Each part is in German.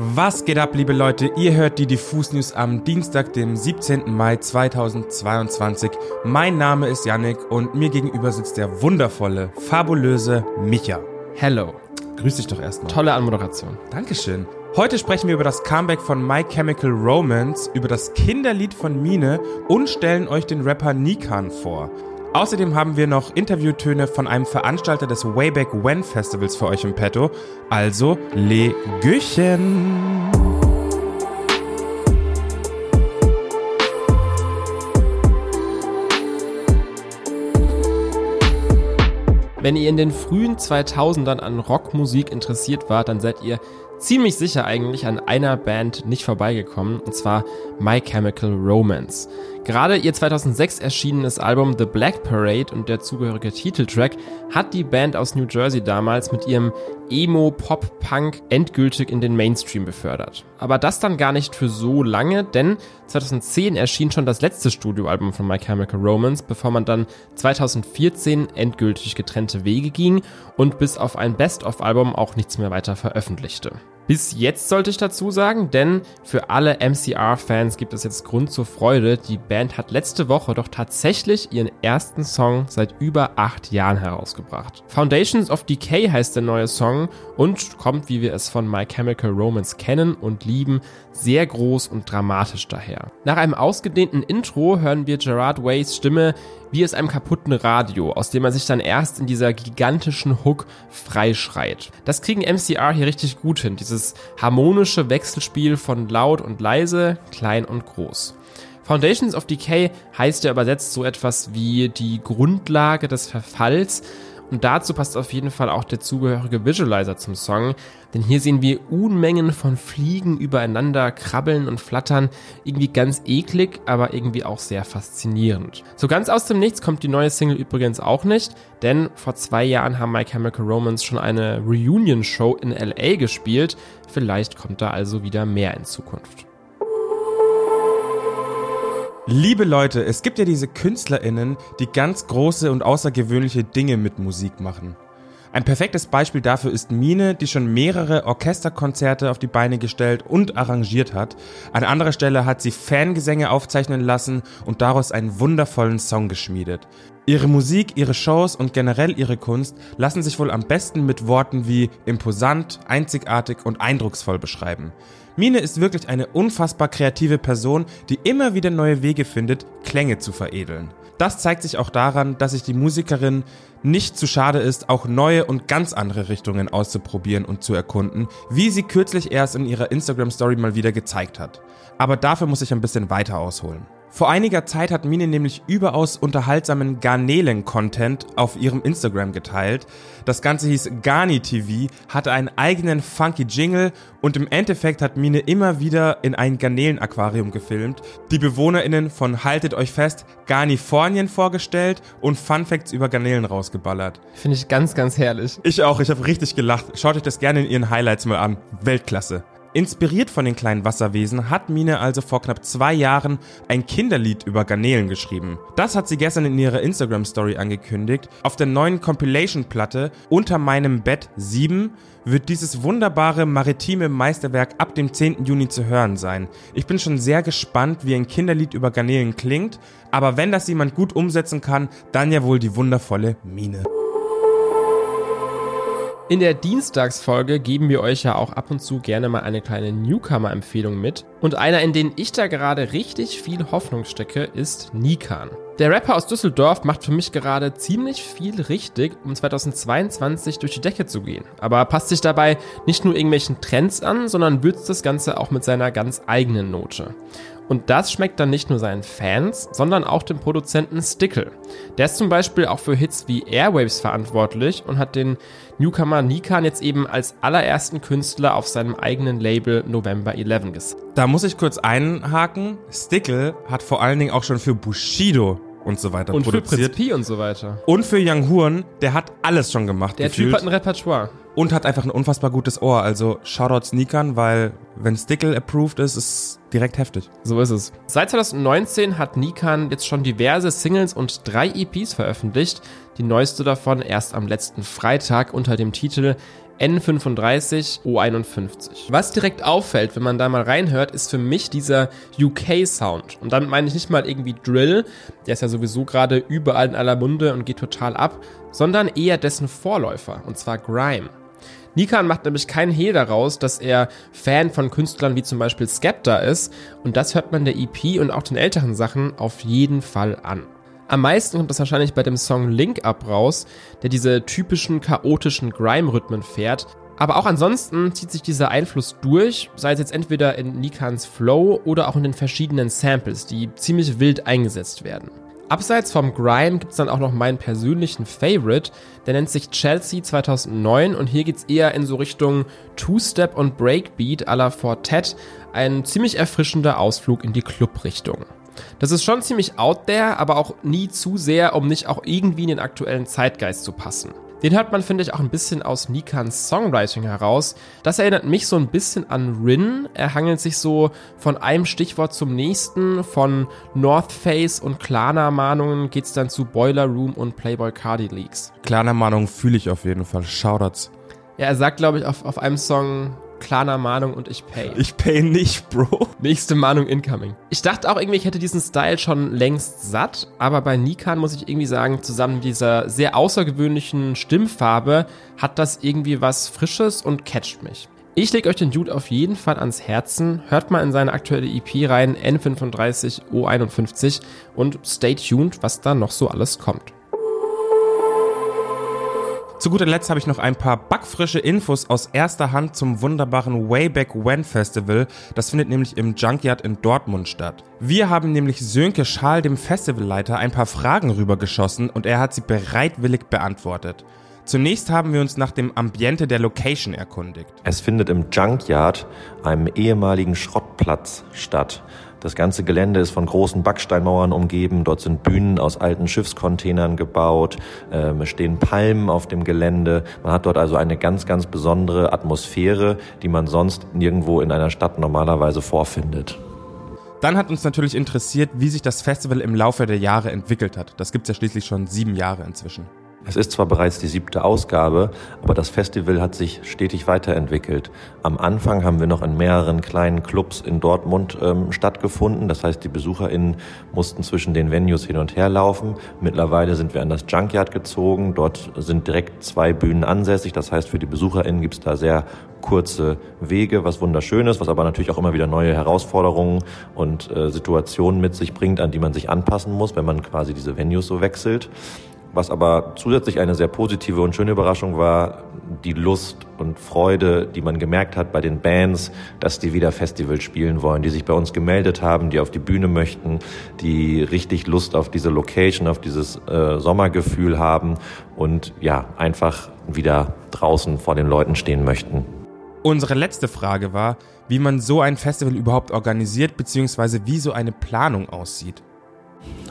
Was geht ab, liebe Leute? Ihr hört die Diffus News am Dienstag, dem 17. Mai 2022. Mein Name ist Yannick und mir gegenüber sitzt der wundervolle, fabulöse Micha. Hello. Grüß dich doch erstmal. Tolle Anmoderation. Dankeschön. Heute sprechen wir über das Comeback von My Chemical Romance, über das Kinderlied von Mine und stellen euch den Rapper Nikan vor. Außerdem haben wir noch Interviewtöne von einem Veranstalter des Wayback When Festivals für euch im Petto. Also, Legüchen! Wenn ihr in den frühen 2000ern an Rockmusik interessiert wart, dann seid ihr ziemlich sicher eigentlich an einer Band nicht vorbeigekommen, und zwar My Chemical Romance. Gerade ihr 2006 erschienenes Album The Black Parade und der zugehörige Titeltrack hat die Band aus New Jersey damals mit ihrem Emo-Pop-Punk endgültig in den Mainstream befördert. Aber das dann gar nicht für so lange, denn 2010 erschien schon das letzte Studioalbum von My Chemical Romance, bevor man dann 2014 endgültig getrennte Wege ging und bis auf ein Best-of-Album auch nichts mehr weiter veröffentlichte. Bis jetzt sollte ich dazu sagen, denn für alle MCR-Fans gibt es jetzt Grund zur Freude. Die Band hat letzte Woche doch tatsächlich ihren ersten Song seit über acht Jahren herausgebracht. Foundations of Decay heißt der neue Song und kommt, wie wir es von My Chemical Romance kennen und lieben, sehr groß und dramatisch daher. Nach einem ausgedehnten Intro hören wir Gerard Ways Stimme wie aus einem kaputten Radio, aus dem er sich dann erst in dieser gigantischen Hook freischreit. Das kriegen MCR hier richtig gut hin, dieses harmonische Wechselspiel von laut und leise, klein und groß. Foundations of Decay heißt ja übersetzt so etwas wie die Grundlage des Verfalls, und dazu passt auf jeden Fall auch der zugehörige Visualizer zum Song, denn hier sehen wir Unmengen von Fliegen übereinander krabbeln und flattern, irgendwie ganz eklig, aber irgendwie auch sehr faszinierend. So ganz aus dem Nichts kommt die neue Single übrigens auch nicht, denn vor zwei Jahren haben My Chemical Romance schon eine Reunion-Show in LA gespielt, vielleicht kommt da also wieder mehr in Zukunft. Liebe Leute, es gibt ja diese KünstlerInnen, die ganz große und außergewöhnliche Dinge mit Musik machen. Ein perfektes Beispiel dafür ist Mine, die schon mehrere Orchesterkonzerte auf die Beine gestellt und arrangiert hat. An anderer Stelle hat sie Fangesänge aufzeichnen lassen und daraus einen wundervollen Song geschmiedet. Ihre Musik, ihre Shows und generell ihre Kunst lassen sich wohl am besten mit Worten wie imposant, einzigartig und eindrucksvoll beschreiben. Mine ist wirklich eine unfassbar kreative Person, die immer wieder neue Wege findet, Klänge zu veredeln. Das zeigt sich auch daran, dass sich die Musikerin nicht zu schade ist, auch neue und ganz andere Richtungen auszuprobieren und zu erkunden, wie sie kürzlich erst in ihrer Instagram Story mal wieder gezeigt hat. Aber dafür muss ich ein bisschen weiter ausholen. Vor einiger Zeit hat Mine nämlich überaus unterhaltsamen Garnelen-Content auf ihrem Instagram geteilt. Das Ganze hieß Garni TV, hatte einen eigenen funky Jingle und im Endeffekt hat Mine immer wieder in ein Garnelen-Aquarium gefilmt, die BewohnerInnen von Haltet euch fest, Garnifornien vorgestellt und Funfacts über Garnelen rausgeballert. Finde ich ganz, ganz herrlich. Ich auch, ich habe richtig gelacht. Schaut euch das gerne in ihren Highlights mal an. Weltklasse. Inspiriert von den kleinen Wasserwesen hat Mine also vor knapp zwei Jahren ein Kinderlied über Garnelen geschrieben. Das hat sie gestern in ihrer Instagram-Story angekündigt. Auf der neuen Compilation-Platte Unter meinem Bett 7 wird dieses wunderbare maritime Meisterwerk ab dem 10. Juni zu hören sein. Ich bin schon sehr gespannt, wie ein Kinderlied über Garnelen klingt, aber wenn das jemand gut umsetzen kann, dann ja wohl die wundervolle Mine. In der Dienstagsfolge geben wir euch ja auch ab und zu gerne mal eine kleine Newcomer-Empfehlung mit. Und einer, in den ich da gerade richtig viel Hoffnung stecke, ist Nikan. Der Rapper aus Düsseldorf macht für mich gerade ziemlich viel richtig, um 2022 durch die Decke zu gehen. Aber passt sich dabei nicht nur irgendwelchen Trends an, sondern würzt das Ganze auch mit seiner ganz eigenen Note. Und das schmeckt dann nicht nur seinen Fans, sondern auch dem Produzenten Stickle. Der ist zum Beispiel auch für Hits wie Airwaves verantwortlich und hat den Newcomer Nikan jetzt eben als allerersten Künstler auf seinem eigenen Label November 11 gesetzt. Da muss ich kurz einhaken. Stickle hat vor allen Dingen auch schon für Bushido und so weiter und produziert. Und für Prinz P und so weiter. Und für Young Horn, der hat alles schon gemacht. Der gefühlt. Typ hat ein Repertoire. Und hat einfach ein unfassbar gutes Ohr. Also Shoutout Sneakern, weil wenn Stickle approved ist, ist direkt heftig. So ist es. Seit 2019 hat Nikan jetzt schon diverse Singles und drei EPs veröffentlicht. Die neueste davon erst am letzten Freitag unter dem Titel N35 O51. Was direkt auffällt, wenn man da mal reinhört, ist für mich dieser UK-Sound. Und damit meine ich nicht mal irgendwie Drill, der ist ja sowieso gerade überall in aller Munde und geht total ab, sondern eher dessen Vorläufer, und zwar Grime. Nikan macht nämlich keinen Hehl daraus, dass er Fan von Künstlern wie zum Beispiel Skepta ist und das hört man der EP und auch den älteren Sachen auf jeden Fall an. Am meisten kommt das wahrscheinlich bei dem Song Link Up raus, der diese typischen chaotischen Grime-Rhythmen fährt. Aber auch ansonsten zieht sich dieser Einfluss durch, sei es jetzt entweder in Nikans Flow oder auch in den verschiedenen Samples, die ziemlich wild eingesetzt werden. Abseits vom Grime gibt's dann auch noch meinen persönlichen Favorite, der nennt sich Chelsea 2009 und hier geht's eher in so Richtung Two-Step und Breakbeat à la Fortet, ein ziemlich erfrischender Ausflug in die Club-Richtung. Das ist schon ziemlich out there, aber auch nie zu sehr, um nicht auch irgendwie in den aktuellen Zeitgeist zu passen. Den hört man, finde ich, auch ein bisschen aus Nikans Songwriting heraus. Das erinnert mich so ein bisschen an Rin. Er hangelt sich so von einem Stichwort zum nächsten. Von North Face und Klarna-Mahnungen geht's dann zu Boiler Room und Playboy Cardi Leaks. Klarna-Mahnungen fühle ich auf jeden Fall. Shoutouts. Ja, er sagt, glaube ich, auf, auf einem Song, Klarer Mahnung und ich pay. Ich pay nicht, Bro. Nächste Mahnung incoming. Ich dachte auch irgendwie, ich hätte diesen Style schon längst satt, aber bei Nikan muss ich irgendwie sagen, zusammen mit dieser sehr außergewöhnlichen Stimmfarbe hat das irgendwie was Frisches und catcht mich. Ich lege euch den Dude auf jeden Fall ans Herzen. Hört mal in seine aktuelle EP rein, N35 O51 und stay tuned, was da noch so alles kommt. Zu guter Letzt habe ich noch ein paar backfrische Infos aus erster Hand zum wunderbaren Wayback When Festival. Das findet nämlich im Junkyard in Dortmund statt. Wir haben nämlich Sönke Schal, dem Festivalleiter, ein paar Fragen rübergeschossen und er hat sie bereitwillig beantwortet. Zunächst haben wir uns nach dem Ambiente der Location erkundigt. Es findet im Junkyard, einem ehemaligen Schrottplatz, statt. Das ganze Gelände ist von großen Backsteinmauern umgeben. Dort sind Bühnen aus alten Schiffscontainern gebaut. Ähm, es stehen Palmen auf dem Gelände. Man hat dort also eine ganz, ganz besondere Atmosphäre, die man sonst nirgendwo in einer Stadt normalerweise vorfindet. Dann hat uns natürlich interessiert, wie sich das Festival im Laufe der Jahre entwickelt hat. Das gibt's ja schließlich schon sieben Jahre inzwischen. Es ist zwar bereits die siebte Ausgabe, aber das Festival hat sich stetig weiterentwickelt. Am Anfang haben wir noch in mehreren kleinen Clubs in Dortmund ähm, stattgefunden. Das heißt, die BesucherInnen mussten zwischen den Venues hin und her laufen. Mittlerweile sind wir an das Junkyard gezogen. Dort sind direkt zwei Bühnen ansässig. Das heißt, für die BesucherInnen gibt es da sehr kurze Wege, was wunderschön ist, was aber natürlich auch immer wieder neue Herausforderungen und äh, Situationen mit sich bringt, an die man sich anpassen muss, wenn man quasi diese Venues so wechselt. Was aber zusätzlich eine sehr positive und schöne Überraschung war, die Lust und Freude, die man gemerkt hat bei den Bands, dass die wieder Festival spielen wollen, die sich bei uns gemeldet haben, die auf die Bühne möchten, die richtig Lust auf diese Location, auf dieses äh, Sommergefühl haben und ja, einfach wieder draußen vor den Leuten stehen möchten. Unsere letzte Frage war, wie man so ein Festival überhaupt organisiert, beziehungsweise wie so eine Planung aussieht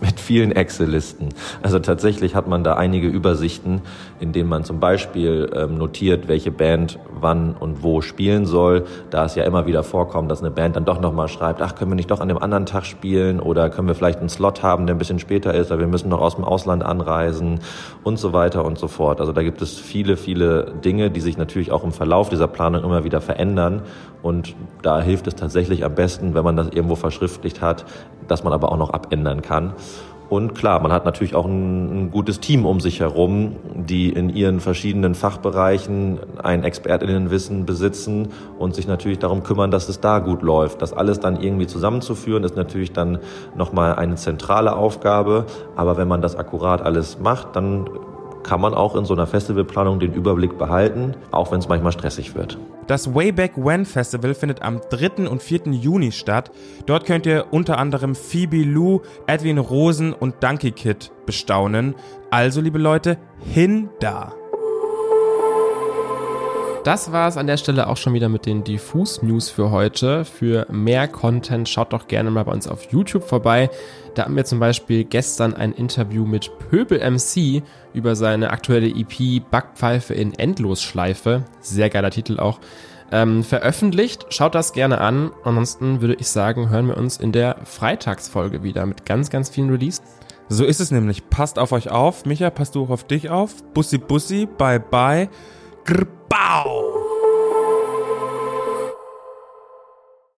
mit vielen Excel-Listen. Also tatsächlich hat man da einige Übersichten, in denen man zum Beispiel ähm, notiert, welche Band wann und wo spielen soll. Da es ja immer wieder vorkommt, dass eine Band dann doch nochmal schreibt, ach, können wir nicht doch an dem anderen Tag spielen oder können wir vielleicht einen Slot haben, der ein bisschen später ist, aber wir müssen noch aus dem Ausland anreisen und so weiter und so fort. Also da gibt es viele, viele Dinge, die sich natürlich auch im Verlauf dieser Planung immer wieder verändern und da hilft es tatsächlich am besten, wenn man das irgendwo verschriftlicht hat, dass man aber auch noch abändern kann. Und klar, man hat natürlich auch ein, ein, gutes Team um sich herum, die in ihren verschiedenen Fachbereichen ein Expertinnenwissen besitzen und sich natürlich darum kümmern, dass es da gut läuft. Das alles dann irgendwie zusammenzuführen, ist natürlich dann nochmal eine zentrale Aufgabe. Aber wenn man das akkurat alles macht, dann kann man auch in so einer Festivalplanung den Überblick behalten, auch wenn es manchmal stressig wird. Das Wayback When Festival findet am 3. und 4. Juni statt. Dort könnt ihr unter anderem Phoebe Lou, Edwin Rosen und Donkey Kid bestaunen. Also, liebe Leute, hin da! Das war es an der Stelle auch schon wieder mit den Diffus News für heute. Für mehr Content schaut doch gerne mal bei uns auf YouTube vorbei. Da haben wir zum Beispiel gestern ein Interview mit Pöbel MC über seine aktuelle EP Backpfeife in Endlosschleife. Sehr geiler Titel auch. Ähm, veröffentlicht. Schaut das gerne an. Ansonsten würde ich sagen, hören wir uns in der Freitagsfolge wieder mit ganz, ganz vielen Releases. So ist es nämlich. Passt auf euch auf. Micha, passt du auch auf dich auf. Bussi, bussi, bye, bye. Grr. Bow!